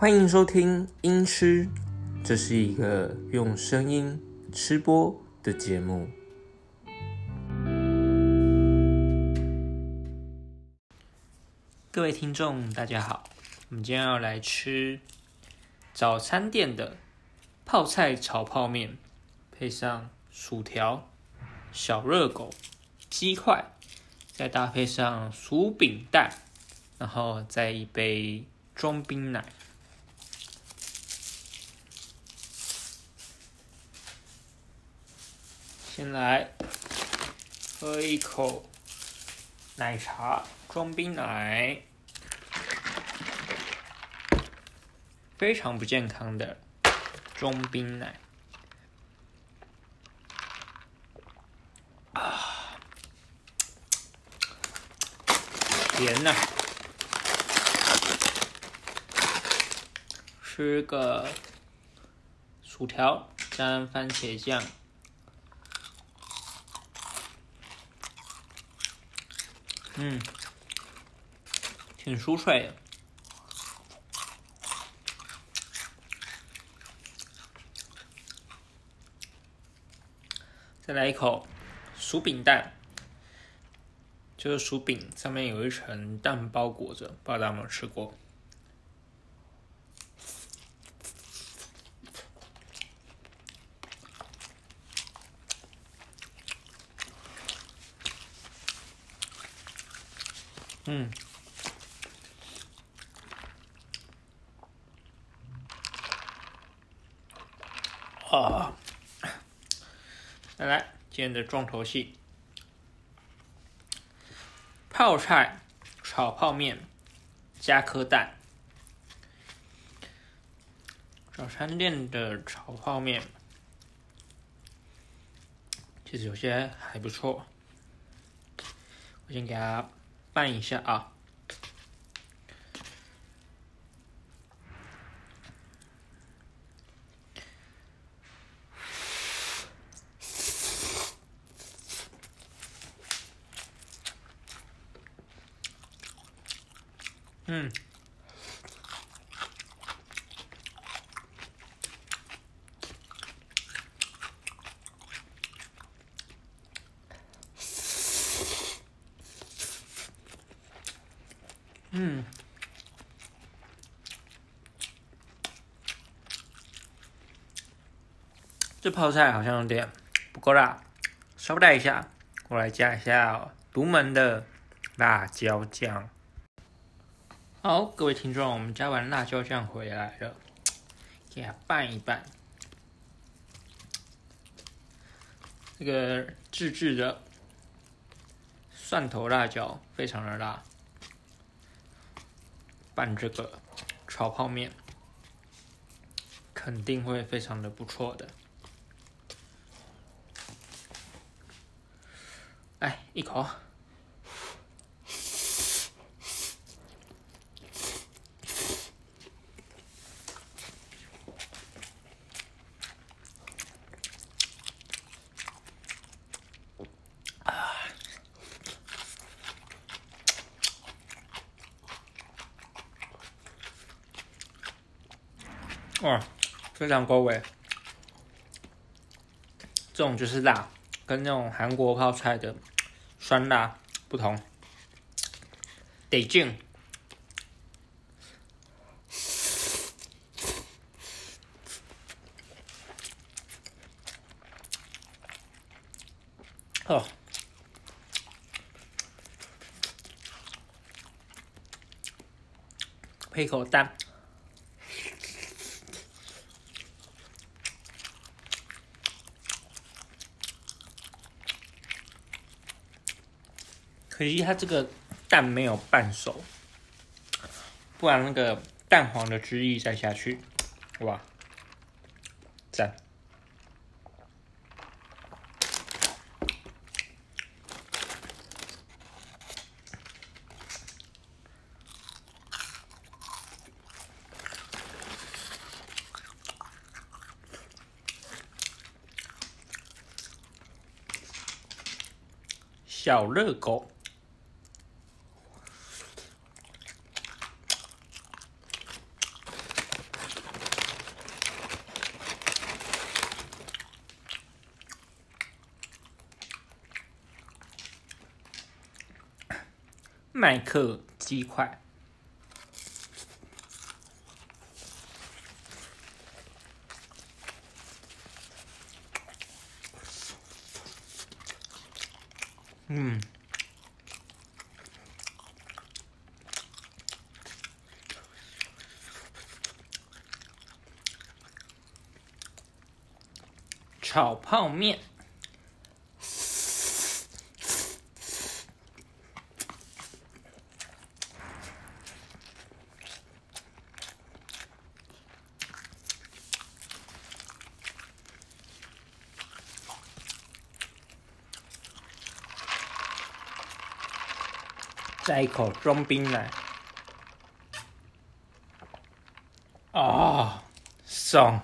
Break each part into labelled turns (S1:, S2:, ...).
S1: 欢迎收听《音吃》，这是一个用声音吃播的节目。各位听众，大家好，我们今天要来吃早餐店的泡菜炒泡面，配上薯条、小热狗、鸡块，再搭配上薯饼蛋，然后再一杯装冰奶。先来喝一口奶茶，装冰奶，非常不健康的装冰奶啊，甜呐！吃个薯条沾番茄酱。嗯，挺酥脆的。再来一口薯饼蛋，就是薯饼上面有一层蛋包裹着，不知道大家有没有吃过？嗯，啊，来来，今天的重头戏，泡菜炒泡面加颗蛋。早餐店的炒泡面其实有些还不错，我先给它。看一下啊！嗯。嗯，这泡菜好像有点不够辣，稍微带一下，我来加一下独门的辣椒酱。好，各位听众，我们加完辣椒酱回来了，给它拌一拌。这个自制的蒜头辣椒非常的辣。拌这个炒泡面，肯定会非常的不错的。来一口。哇，非常够味！这种就是辣，跟那种韩国泡菜的酸辣不同，得劲。哦，配口蛋。可惜它这个蛋没有半熟，不然那个蛋黄的汁液再下去，哇，赞！小热狗。麦克鸡块。嗯，炒泡面。再一口中冰奶，啊，爽！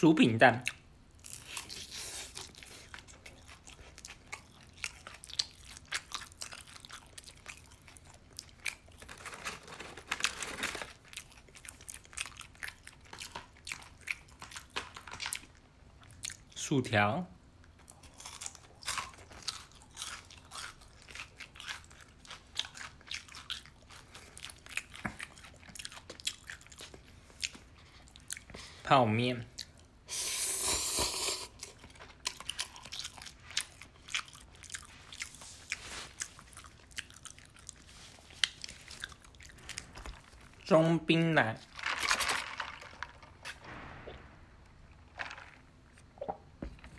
S1: 薯饼蛋，薯条，泡面。中冰奶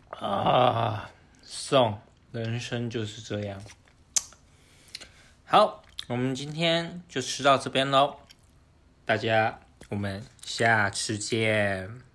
S1: 啊，送人生就是这样。好，我们今天就吃到这边喽，大家，我们下次见。